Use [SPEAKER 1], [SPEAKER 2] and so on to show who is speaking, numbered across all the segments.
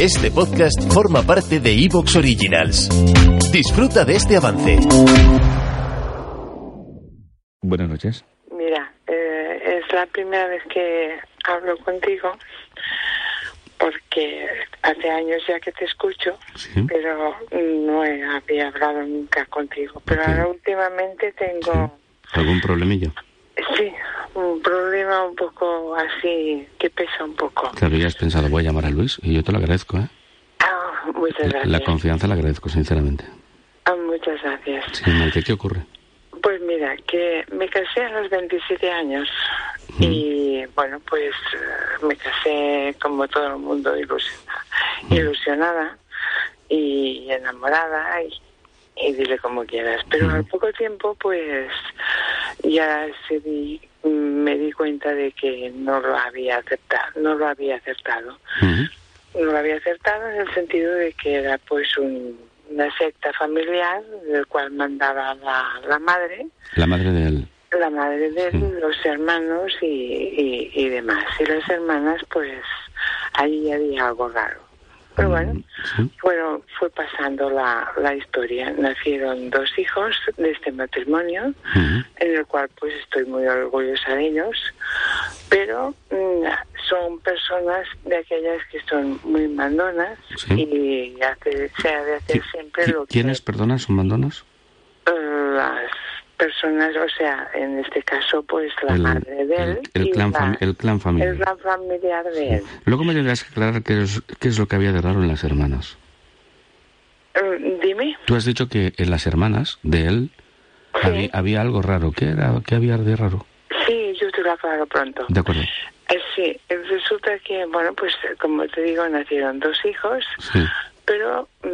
[SPEAKER 1] Este podcast forma parte de Evox Originals. Disfruta de este avance.
[SPEAKER 2] Buenas noches.
[SPEAKER 3] Mira, eh, es la primera vez que hablo contigo porque hace años ya que te escucho,
[SPEAKER 2] Sí.
[SPEAKER 3] pero no he- había hablado nunca contigo. Pero ahora últimamente tengo,
[SPEAKER 2] ¿Algún problemillo?
[SPEAKER 3] sí, un problema un poco así que pesa un poco.
[SPEAKER 2] Claro, ya has pensado, voy a llamar a Luis y yo te lo agradezco, ¿eh?
[SPEAKER 3] Ah, muchas
[SPEAKER 2] La
[SPEAKER 3] gracias.
[SPEAKER 2] confianza la agradezco, sinceramente.
[SPEAKER 3] Ah, muchas gracias.
[SPEAKER 2] Sí, Maite, ¿qué ocurre?
[SPEAKER 3] Pues mira, que me casé a los 27 años y bueno, pues eh, me casé como todo el mundo ilusionada, ilusionada y enamorada y, y dile como quieras. Pero al poco tiempo pues ya se di- me di cuenta de que no lo había aceptado, no lo había acertado. No lo había acertado en el sentido de que era pues un- una secta familiar del cual mandaba la, la madre
[SPEAKER 2] La madre de él.
[SPEAKER 3] la madre de él, los hermanos y, y, y demás. Y las hermanas, pues ahí había algo raro. Pero bueno,
[SPEAKER 2] Mm, Sí.
[SPEAKER 3] bueno, fue pasando la, la historia. Nacieron dos hijos de este matrimonio, en el cual pues estoy muy orgullosa de ellos. Pero mm, son personas de aquellas que son muy mandonas
[SPEAKER 2] Sí.
[SPEAKER 3] y hace, se ha de hacer
[SPEAKER 2] ¿Qui-
[SPEAKER 3] siempre lo que
[SPEAKER 2] ¿Quiénes, perdona, son mandonos?
[SPEAKER 3] Personas, o sea, en este caso, pues la
[SPEAKER 2] El-
[SPEAKER 3] madre de él
[SPEAKER 2] el- el
[SPEAKER 3] y
[SPEAKER 2] clan
[SPEAKER 3] la-
[SPEAKER 2] el clan familiar.
[SPEAKER 3] el clan familiar de él.
[SPEAKER 2] Luego me tendrás que aclarar qué es, qué es lo que había de raro en las hermanas.
[SPEAKER 3] Mm, Dime.
[SPEAKER 2] Tú has dicho que en las hermanas de él
[SPEAKER 3] Sí.
[SPEAKER 2] había, había algo raro. ¿Qué era? ¿Qué había de raro?
[SPEAKER 3] Sí, yo te lo aclaro pronto.
[SPEAKER 2] De acuerdo.
[SPEAKER 3] Eh, sí, eh, resulta que, bueno, pues eh, como te digo, nacieron dos hijos,
[SPEAKER 2] Sí.
[SPEAKER 3] pero mm,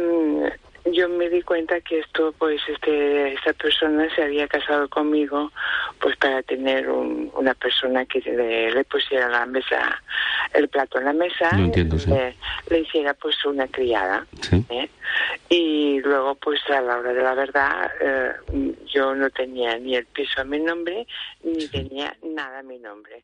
[SPEAKER 3] yo me di cuenta que esto, pues, este, esta persona se había casado conmigo, pues, para tener un- una persona que le, le pusiera la mesa, el plato en la mesa,
[SPEAKER 2] Lo entiendo, sí.
[SPEAKER 3] le, le hiciera, pues, una criada.
[SPEAKER 2] Sí.
[SPEAKER 3] ¿eh? Y luego, pues, a la hora de la verdad, eh, yo no tenía ni el piso a mi nombre, ni tenía nada a mi nombre.